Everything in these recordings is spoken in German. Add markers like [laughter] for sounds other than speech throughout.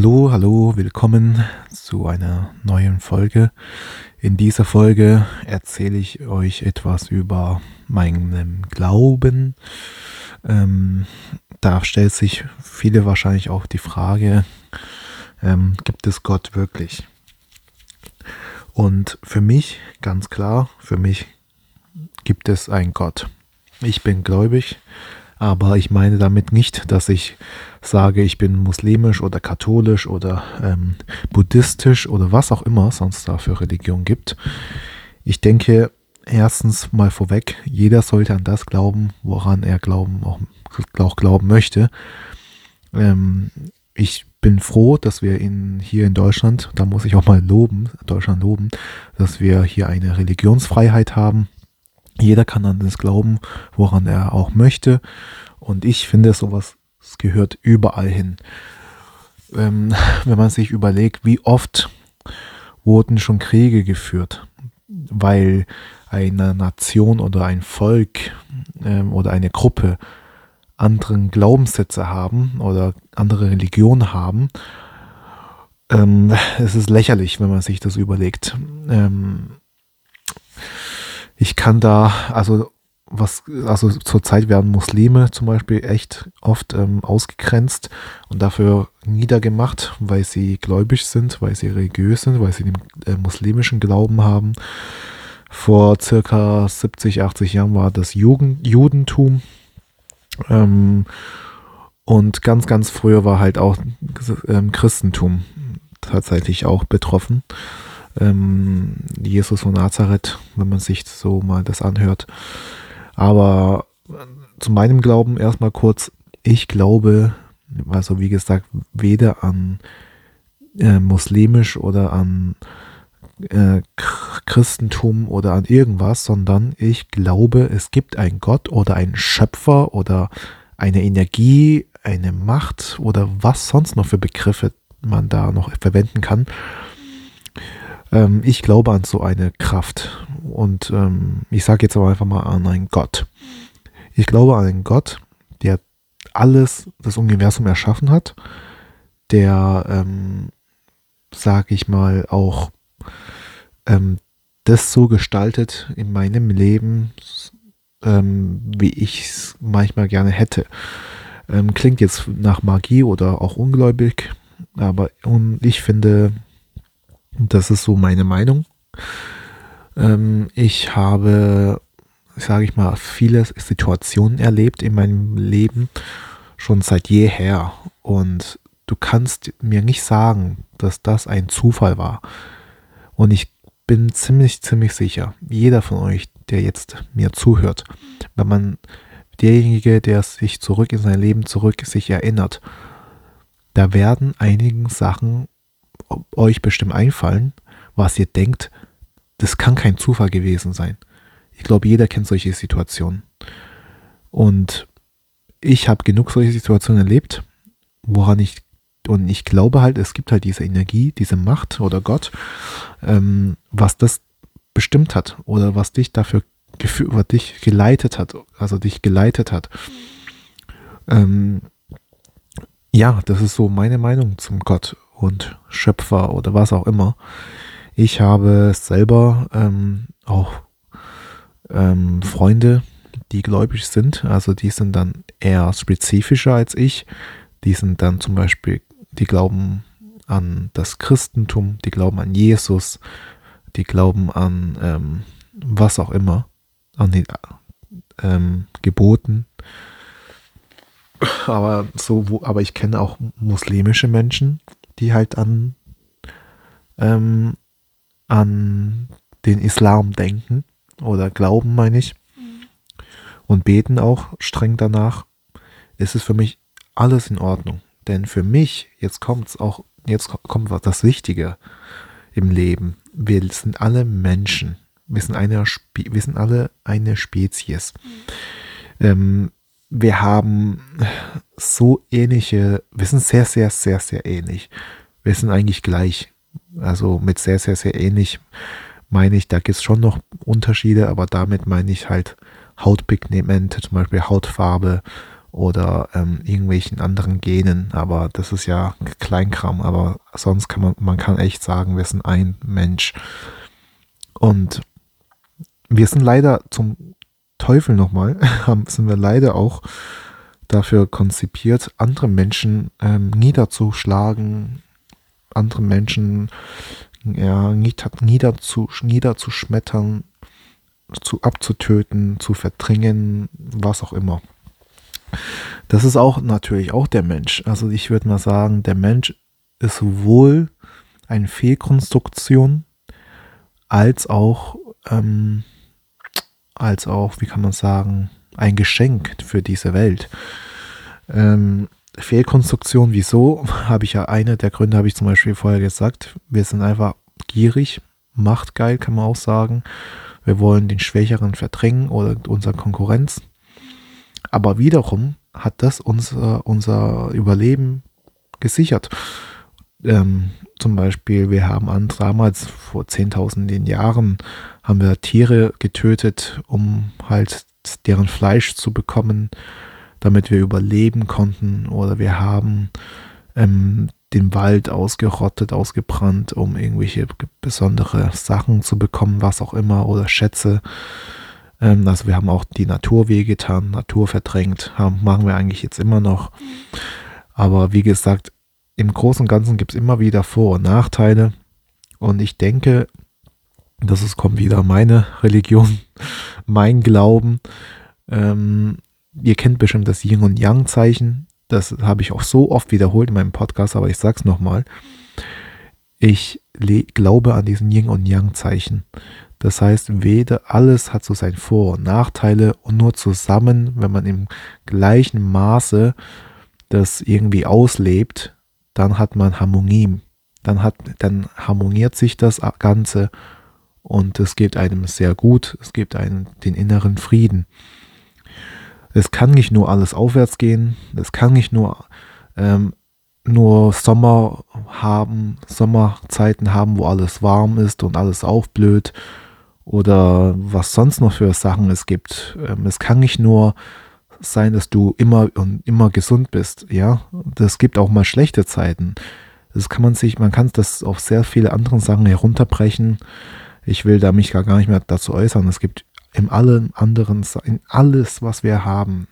Hallo, hallo, willkommen zu einer neuen Folge. In dieser Folge erzähle ich euch etwas über meinen Glauben. Ähm, da stellt sich viele wahrscheinlich auch die Frage, ähm, gibt es Gott wirklich? Und für mich, ganz klar, für mich gibt es einen Gott. Ich bin gläubig, aber ich meine damit nicht, dass ich sage, ich bin muslimisch oder katholisch oder ähm, buddhistisch oder was auch immer sonst da für Religion gibt. Ich denke, erstens mal vorweg, jeder sollte an das glauben, woran er glauben, auch, auch glauben möchte. Ähm, ich bin froh, dass wir in, hier in Deutschland, da muss ich auch mal loben, Deutschland loben, dass wir hier eine Religionsfreiheit haben. Jeder kann an das glauben, woran er auch möchte. Und ich finde, sowas gehört überall hin. Ähm, [laughs] wenn man sich überlegt, wie oft wurden schon Kriege geführt, weil eine Nation oder ein Volk ähm, oder eine Gruppe anderen Glaubenssätze haben oder andere Religionen haben. Ähm, es ist lächerlich, wenn man sich das überlegt. Ähm, ich kann da, also was, also zurzeit werden Muslime zum Beispiel echt oft ähm, ausgegrenzt und dafür niedergemacht, weil sie gläubig sind, weil sie religiös sind, weil sie den äh, muslimischen Glauben haben. Vor circa 70, 80 Jahren war das Jugend, Judentum. Ähm, und ganz, ganz früher war halt auch ähm, Christentum tatsächlich auch betroffen. Ähm, Jesus von Nazareth, wenn man sich so mal das anhört. Aber äh, zu meinem Glauben erstmal kurz, ich glaube, also wie gesagt, weder an äh, muslimisch oder an äh, Christentum oder an irgendwas, sondern ich glaube, es gibt einen Gott oder einen Schöpfer oder eine Energie, eine Macht oder was sonst noch für Begriffe man da noch verwenden kann. Ähm, ich glaube an so eine Kraft und ähm, ich sage jetzt aber einfach mal an einen Gott. Ich glaube an einen Gott, der alles, das Universum erschaffen hat, der, ähm, sage ich mal, auch ähm, das so gestaltet in meinem Leben, ähm, wie ich es manchmal gerne hätte. Ähm, klingt jetzt nach Magie oder auch ungläubig, aber ich finde, das ist so meine Meinung. Ähm, ich habe, sage ich mal, viele Situationen erlebt in meinem Leben, schon seit jeher. Und du kannst mir nicht sagen, dass das ein Zufall war. Und ich bin ziemlich, ziemlich sicher, jeder von euch, der jetzt mir zuhört, wenn man derjenige, der sich zurück in sein Leben zurück sich erinnert, da werden einigen Sachen euch bestimmt einfallen, was ihr denkt, das kann kein Zufall gewesen sein. Ich glaube, jeder kennt solche Situationen. Und ich habe genug solche Situationen erlebt, woran ich, und ich glaube halt, es gibt halt diese Energie, diese Macht oder Gott, ähm, was das bestimmt hat oder was dich dafür was dich geleitet hat, also dich geleitet hat. Ähm, ja, das ist so meine Meinung zum Gott und Schöpfer oder was auch immer. Ich habe selber ähm, auch ähm, Freunde, die gläubig sind. Also die sind dann eher spezifischer als ich. Die sind dann zum Beispiel, die glauben an das Christentum, die glauben an Jesus, die glauben an ähm, was auch immer, an die ähm, Geboten. Aber so, wo, aber ich kenne auch muslimische Menschen, die halt an, ähm, an den Islam denken oder glauben, meine ich, und beten auch streng danach, ist es für mich alles in Ordnung. Denn für mich, jetzt kommt es auch, jetzt kommt was das Wichtige im Leben. Wir sind alle Menschen. Wir sind, eine, wir sind alle eine Spezies. Ähm, wir haben so ähnliche, wir sind sehr, sehr, sehr, sehr ähnlich. Wir sind eigentlich gleich. Also mit sehr, sehr, sehr ähnlich meine ich, da gibt es schon noch Unterschiede, aber damit meine ich halt Hautpigmente, zum Beispiel Hautfarbe oder ähm, irgendwelchen anderen Genen. Aber das ist ja Kleinkram, aber sonst kann man, man kann echt sagen, wir sind ein Mensch. Und wir sind leider zum Teufel nochmal, [laughs] sind wir leider auch dafür konzipiert, andere Menschen ähm, niederzuschlagen, andere Menschen ja, nieder, niederzu, niederzuschmettern, zu abzutöten, zu verdrängen, was auch immer. Das ist auch natürlich auch der Mensch. Also ich würde mal sagen, der Mensch ist sowohl eine Fehlkonstruktion als auch, ähm, als auch, wie kann man sagen, ein Geschenk für diese Welt. Ähm, Fehlkonstruktion, wieso? [laughs] Habe ich ja eine der Gründe, habe ich zum Beispiel vorher gesagt. Wir sind einfach gierig, machtgeil, kann man auch sagen. Wir wollen den Schwächeren verdrängen oder unsere Konkurrenz. Aber wiederum hat das unser, unser Überleben gesichert. Ähm, zum Beispiel, wir haben an, damals vor zehntausenden Jahren haben wir Tiere getötet, um halt deren Fleisch zu bekommen, damit wir überleben konnten. Oder wir haben ähm, den Wald ausgerottet, ausgebrannt, um irgendwelche besondere Sachen zu bekommen, was auch immer, oder Schätze. Ähm, also wir haben auch die Natur wehgetan, Natur verdrängt, haben, machen wir eigentlich jetzt immer noch. Aber wie gesagt, im Großen und Ganzen gibt es immer wieder Vor- und Nachteile. Und ich denke, das ist, kommt wieder meine Religion, [laughs] mein Glauben. Ähm, ihr kennt bestimmt das Yin und Yang Zeichen. Das habe ich auch so oft wiederholt in meinem Podcast, aber ich sage es nochmal. Ich glaube an diesen Yin und Yang Zeichen. Das heißt, weder alles hat so seine Vor- und Nachteile und nur zusammen, wenn man im gleichen Maße das irgendwie auslebt, dann hat man Harmonie. Dann hat, dann harmoniert sich das Ganze und es gibt einem sehr gut, es gibt einem den inneren Frieden. Es kann nicht nur alles aufwärts gehen, es kann nicht nur, ähm, nur Sommer haben, Sommerzeiten haben, wo alles warm ist und alles aufblüht oder was sonst noch für Sachen es gibt. Ähm, es kann nicht nur sein, dass du immer und immer gesund bist, ja. Das gibt auch mal schlechte Zeiten. Das kann man sich, man kann das auf sehr viele andere Sachen herunterbrechen. Ich will da mich gar nicht mehr dazu äußern. Es gibt in allen anderen, in alles, was wir haben,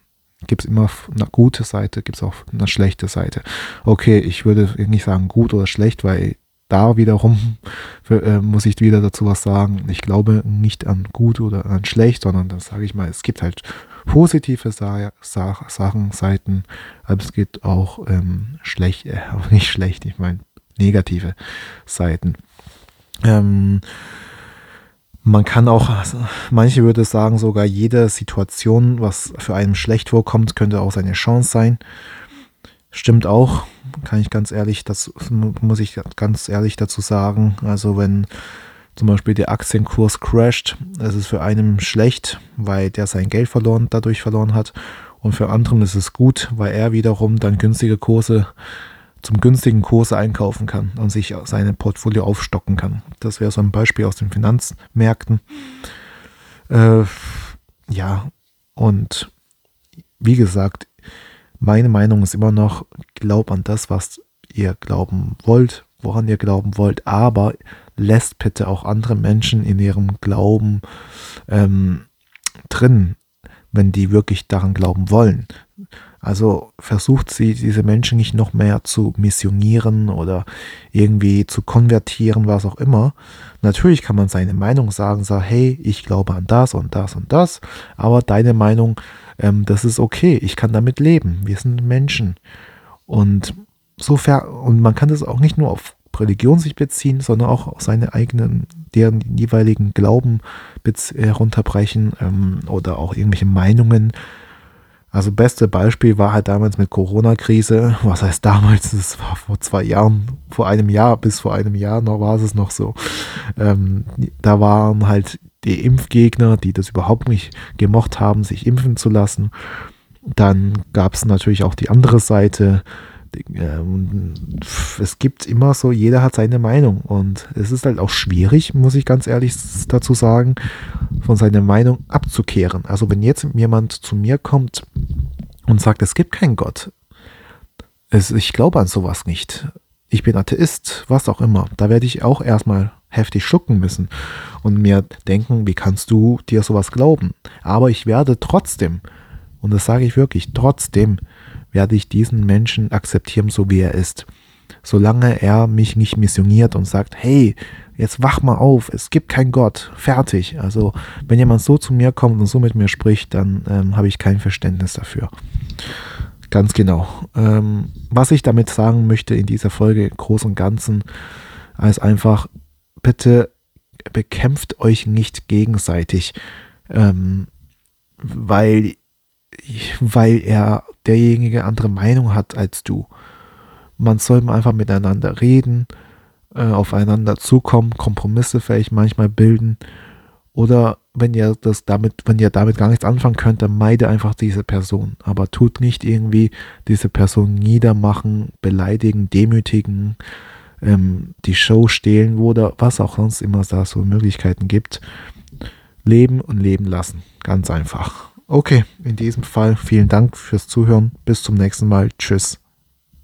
gibt es immer eine gute Seite, gibt es auch eine schlechte Seite. Okay, ich würde nicht sagen gut oder schlecht, weil da wiederum für, äh, muss ich wieder dazu was sagen. Ich glaube nicht an gut oder an schlecht, sondern dann sage ich mal, es gibt halt positive Sa Sa Sachen, Seiten, aber es gibt auch ähm, schlecht, äh, [laughs] nicht schlecht, ich meine negative Seiten. Ähm, man kann auch, also manche würde sagen, sogar jede Situation, was für einen schlecht vorkommt, könnte auch seine Chance sein. Stimmt auch, kann ich ganz ehrlich, das muss ich ganz ehrlich dazu sagen. Also wenn zum Beispiel der Aktienkurs crasht, es ist für einen schlecht, weil der sein Geld verloren, dadurch verloren hat. Und für anderen ist es gut, weil er wiederum dann günstige Kurse zum günstigen Kurse einkaufen kann und sich seine Portfolio aufstocken kann. Das wäre so ein Beispiel aus den Finanzmärkten. Äh, ja, und wie gesagt, meine Meinung ist immer noch, glaub an das, was ihr glauben wollt, woran ihr glauben wollt, aber lässt bitte auch andere Menschen in ihrem Glauben ähm, drin, wenn die wirklich daran glauben wollen. Also versucht sie, diese Menschen nicht noch mehr zu missionieren oder irgendwie zu konvertieren, was auch immer. Natürlich kann man seine Meinung sagen, sagen, hey, ich glaube an das und das und das, aber deine Meinung ähm, das ist okay, ich kann damit leben. Wir sind Menschen. Und sofern, und man kann das auch nicht nur auf Religion sich beziehen, sondern auch auf seine eigenen, deren jeweiligen Glauben herunterbrechen ähm, oder auch irgendwelche Meinungen. Also beste Beispiel war halt damals mit Corona-Krise. Was heißt damals? Das war vor zwei Jahren, vor einem Jahr, bis vor einem Jahr noch war es noch so. Ähm, da waren halt die Impfgegner, die das überhaupt nicht gemocht haben, sich impfen zu lassen. Dann gab es natürlich auch die andere Seite. Ähm, es gibt immer so, jeder hat seine Meinung und es ist halt auch schwierig, muss ich ganz ehrlich dazu sagen, von seiner Meinung abzukehren. Also wenn jetzt jemand zu mir kommt und sagt, es gibt keinen Gott, es, ich glaube an sowas nicht, ich bin Atheist, was auch immer. Da werde ich auch erstmal heftig schlucken müssen und mir denken, wie kannst du dir sowas glauben? Aber ich werde trotzdem, und das sage ich wirklich, trotzdem werde ich diesen Menschen akzeptieren, so wie er ist. Solange er mich nicht missioniert und sagt, hey, jetzt wach mal auf, es gibt keinen Gott, fertig. Also wenn jemand so zu mir kommt und so mit mir spricht, dann ähm, habe ich kein Verständnis dafür. Ganz genau. Ähm, was ich damit sagen möchte in dieser Folge, im Großen und Ganzen, ist einfach, bitte bekämpft euch nicht gegenseitig, ähm, weil, weil er derjenige andere Meinung hat als du. Man soll einfach miteinander reden, äh, aufeinander zukommen, Kompromisse vielleicht manchmal bilden oder wenn ihr das damit, wenn ihr damit gar nichts anfangen könnt, dann meide einfach diese Person. Aber tut nicht irgendwie diese Person niedermachen, beleidigen, demütigen, ähm, die Show stehlen oder was auch sonst immer da so Möglichkeiten gibt. Leben und leben lassen. Ganz einfach. Okay, in diesem Fall vielen Dank fürs Zuhören. Bis zum nächsten Mal. Tschüss.